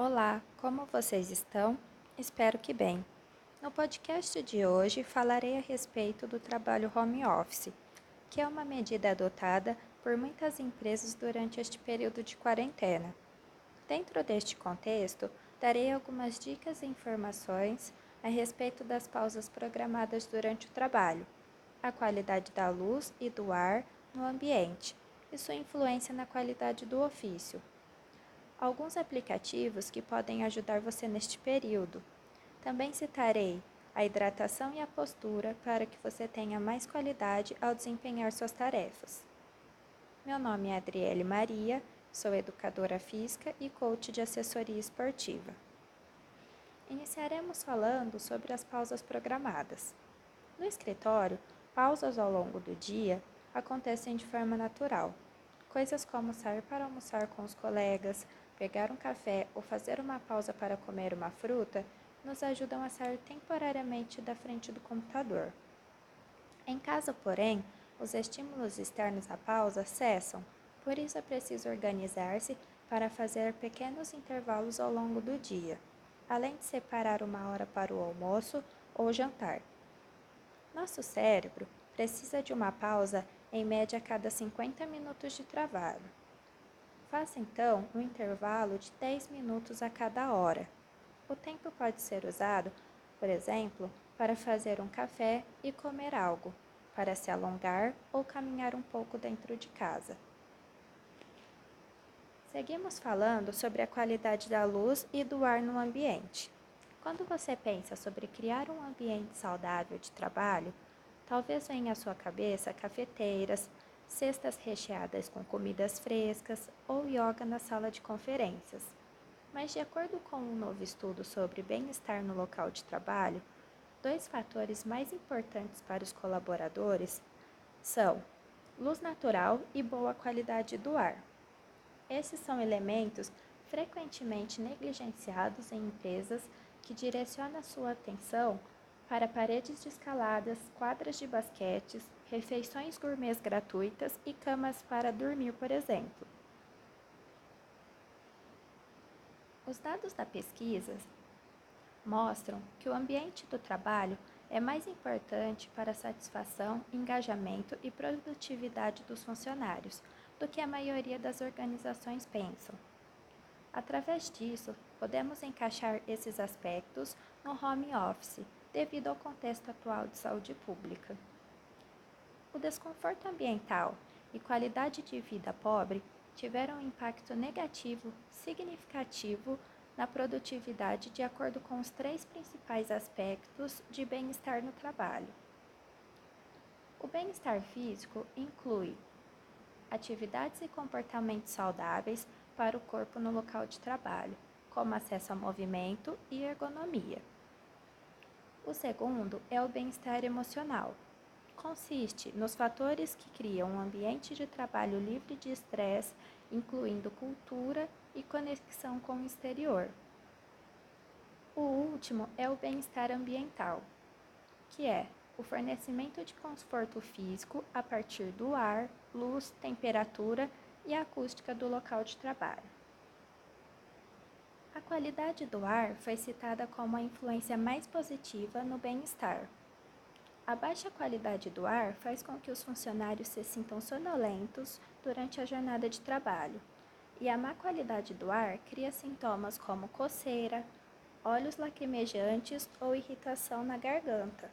Olá, como vocês estão? Espero que bem. No podcast de hoje falarei a respeito do trabalho home office, que é uma medida adotada por muitas empresas durante este período de quarentena. Dentro deste contexto, darei algumas dicas e informações a respeito das pausas programadas durante o trabalho, a qualidade da luz e do ar no ambiente e sua influência na qualidade do ofício alguns aplicativos que podem ajudar você neste período. Também citarei a hidratação e a postura para que você tenha mais qualidade ao desempenhar suas tarefas. Meu nome é Adriele Maria, sou educadora física e coach de assessoria esportiva. Iniciaremos falando sobre as pausas programadas. No escritório, pausas ao longo do dia acontecem de forma natural. Coisas como sair para almoçar com os colegas, pegar um café ou fazer uma pausa para comer uma fruta nos ajudam a sair temporariamente da frente do computador. Em caso, porém, os estímulos externos à pausa cessam, por isso é preciso organizar-se para fazer pequenos intervalos ao longo do dia, além de separar uma hora para o almoço ou jantar. Nosso cérebro precisa de uma pausa em média a cada 50 minutos de trabalho. Faça então um intervalo de 10 minutos a cada hora. O tempo pode ser usado, por exemplo, para fazer um café e comer algo, para se alongar ou caminhar um pouco dentro de casa. Seguimos falando sobre a qualidade da luz e do ar no ambiente. Quando você pensa sobre criar um ambiente saudável de trabalho, talvez venha à sua cabeça cafeteiras, cestas recheadas com comidas frescas ou yoga na sala de conferências. Mas, de acordo com um novo estudo sobre bem-estar no local de trabalho, dois fatores mais importantes para os colaboradores são luz natural e boa qualidade do ar. Esses são elementos frequentemente negligenciados em empresas que direcionam sua atenção para paredes de escaladas, quadras de basquetes, refeições gourmets gratuitas e camas para dormir, por exemplo. Os dados da pesquisa mostram que o ambiente do trabalho é mais importante para a satisfação, engajamento e produtividade dos funcionários do que a maioria das organizações pensam. Através disso, podemos encaixar esses aspectos no home office devido ao contexto atual de saúde pública. O desconforto ambiental e qualidade de vida pobre tiveram um impacto negativo significativo na produtividade de acordo com os três principais aspectos de bem-estar no trabalho. O bem-estar físico inclui atividades e comportamentos saudáveis para o corpo no local de trabalho, como acesso a movimento e ergonomia. O segundo é o bem-estar emocional. Consiste nos fatores que criam um ambiente de trabalho livre de estresse, incluindo cultura e conexão com o exterior. O último é o bem-estar ambiental, que é o fornecimento de conforto físico a partir do ar, luz, temperatura e acústica do local de trabalho. A qualidade do ar foi citada como a influência mais positiva no bem-estar. A baixa qualidade do ar faz com que os funcionários se sintam sonolentos durante a jornada de trabalho, e a má qualidade do ar cria sintomas como coceira, olhos lacrimejantes ou irritação na garganta.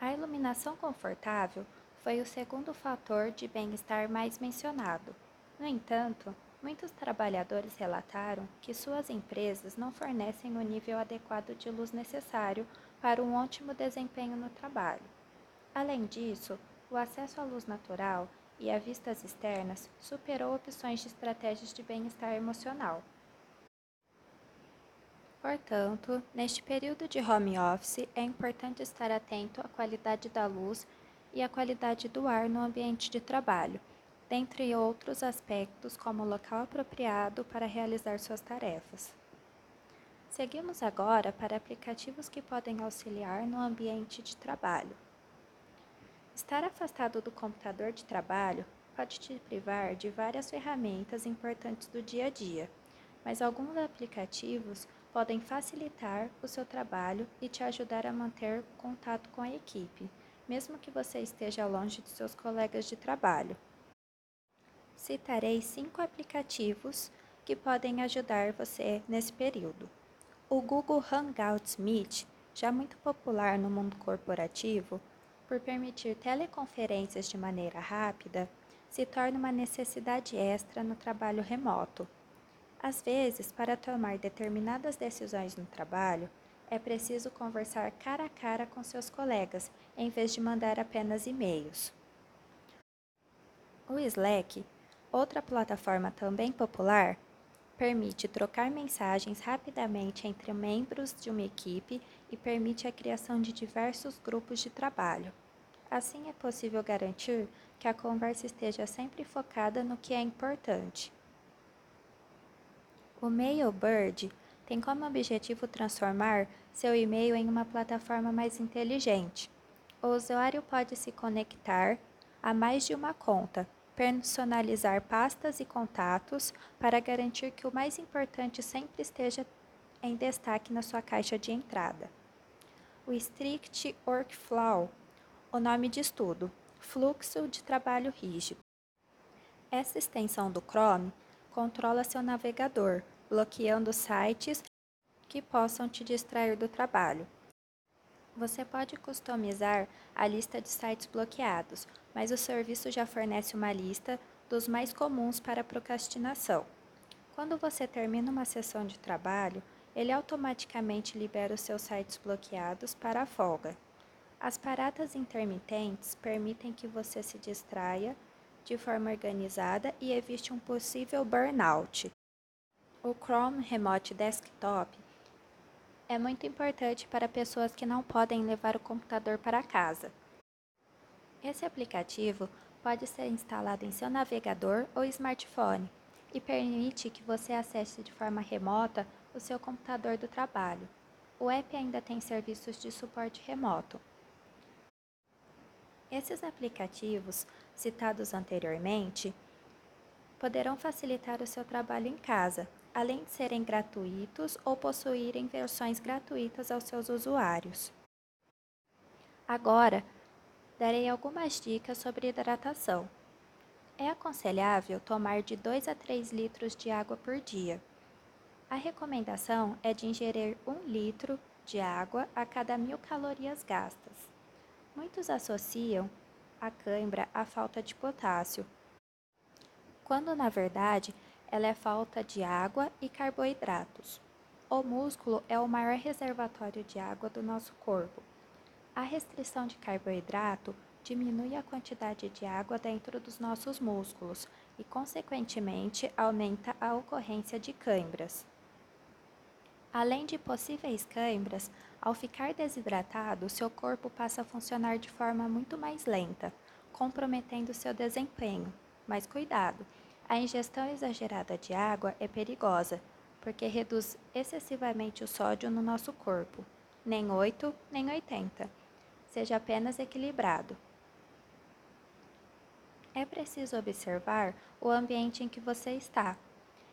A iluminação confortável foi o segundo fator de bem-estar mais mencionado. No entanto, Muitos trabalhadores relataram que suas empresas não fornecem o nível adequado de luz necessário para um ótimo desempenho no trabalho. Além disso, o acesso à luz natural e a vistas externas superou opções de estratégias de bem-estar emocional. Portanto, neste período de home office, é importante estar atento à qualidade da luz e à qualidade do ar no ambiente de trabalho dentre outros aspectos, como local apropriado para realizar suas tarefas. Seguimos agora para aplicativos que podem auxiliar no ambiente de trabalho. Estar afastado do computador de trabalho pode te privar de várias ferramentas importantes do dia a dia, mas alguns aplicativos podem facilitar o seu trabalho e te ajudar a manter contato com a equipe, mesmo que você esteja longe de seus colegas de trabalho. Citarei cinco aplicativos que podem ajudar você nesse período. O Google Hangouts Meet, já muito popular no mundo corporativo, por permitir teleconferências de maneira rápida, se torna uma necessidade extra no trabalho remoto. Às vezes, para tomar determinadas decisões no trabalho, é preciso conversar cara a cara com seus colegas, em vez de mandar apenas e-mails. O Slack, outra plataforma também popular, permite trocar mensagens rapidamente entre membros de uma equipe e permite a criação de diversos grupos de trabalho. Assim é possível garantir que a conversa esteja sempre focada no que é importante. O Mailbird tem como objetivo transformar seu e-mail em uma plataforma mais inteligente. O usuário pode se conectar a mais de uma conta, personalizar pastas e contatos para garantir que o mais importante sempre esteja em destaque na sua caixa de entrada. O Strict Workflow, o nome de estudo, fluxo de trabalho rígido. Essa extensão do Chrome controla seu navegador, bloqueando sites que possam te distrair do trabalho. Você pode customizar a lista de sites bloqueados, mas o serviço já fornece uma lista dos mais comuns para procrastinação. Quando você termina uma sessão de trabalho, ele automaticamente libera os seus sites bloqueados para a folga. As paradas intermitentes permitem que você se distraia de forma organizada e evite um possível burnout. O Chrome Remote Desktop é muito importante para pessoas que não podem levar o computador para casa. Esse aplicativo pode ser instalado em seu navegador ou smartphone e permite que você acesse de forma remota o seu computador do trabalho. O app ainda tem serviços de suporte remoto. Esses aplicativos, citados anteriormente, poderão facilitar o seu trabalho em casa, além de serem gratuitos ou possuírem versões gratuitas aos seus usuários. Agora, darei algumas dicas sobre hidratação. É aconselhável tomar de 2 a 3 litros de água por dia. A recomendação é de ingerir 1 litro de água a cada mil calorias gastas. Muitos associam a cãibra à falta de potássio, quando na verdade ela é falta de água e carboidratos. O músculo é o maior reservatório de água do nosso corpo. A restrição de carboidrato diminui a quantidade de água dentro dos nossos músculos e, consequentemente, aumenta a ocorrência de câimbras. Além de possíveis câimbras, ao ficar desidratado, seu corpo passa a funcionar de forma muito mais lenta, comprometendo seu desempenho. Mas cuidado! A ingestão exagerada de água é perigosa, porque reduz excessivamente o sódio no nosso corpo. Nem 8, nem 80. Seja apenas equilibrado. É preciso observar o ambiente em que você está.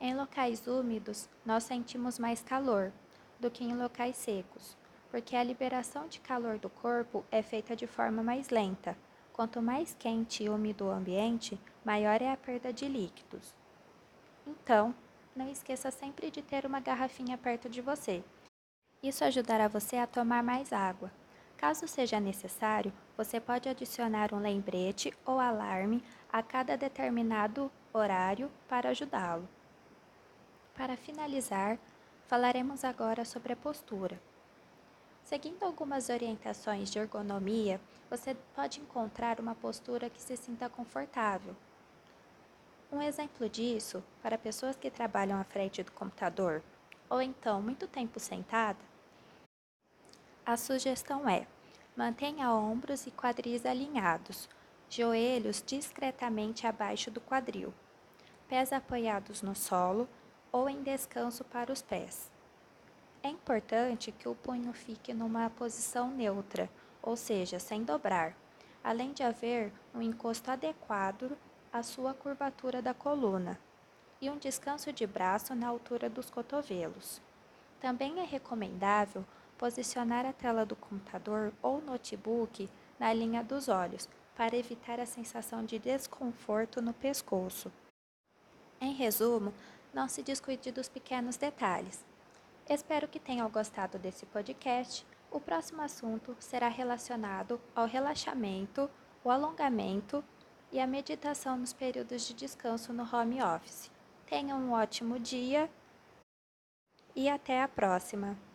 Em locais úmidos, nós sentimos mais calor do que em locais secos, porque a liberação de calor do corpo é feita de forma mais lenta Quanto mais quente e úmido o ambiente, maior é a perda de líquidos. Então, não esqueça sempre de ter uma garrafinha perto de você. Isso ajudará você a tomar mais água. Caso seja necessário, você pode adicionar um lembrete ou alarme a cada determinado horário para ajudá-lo. Para finalizar, falaremos agora sobre a postura. Seguindo algumas orientações de ergonomia, você pode encontrar uma postura que se sinta confortável. Um exemplo disso, para pessoas que trabalham à frente do computador ou então muito tempo sentada, a sugestão é: mantenha ombros e quadris alinhados, joelhos discretamente abaixo do quadril, pés apoiados no solo ou em descanso para os pés. É importante que o punho fique numa posição neutra, ou seja, sem dobrar, além de haver um encosto adequado à sua curvatura da coluna. e um descanso de braço na altura dos cotovelos. Também é recomendável posicionar a tela do computador ou notebook na linha dos olhos para evitar a sensação de desconforto no pescoço. Em resumo, não se descuide dos pequenos detalhes. Espero que tenham gostado desse podcast. O próximo assunto será relacionado ao relaxamento, o alongamento e a meditação nos períodos de descanso no home office. Tenham um ótimo dia e até a próxima!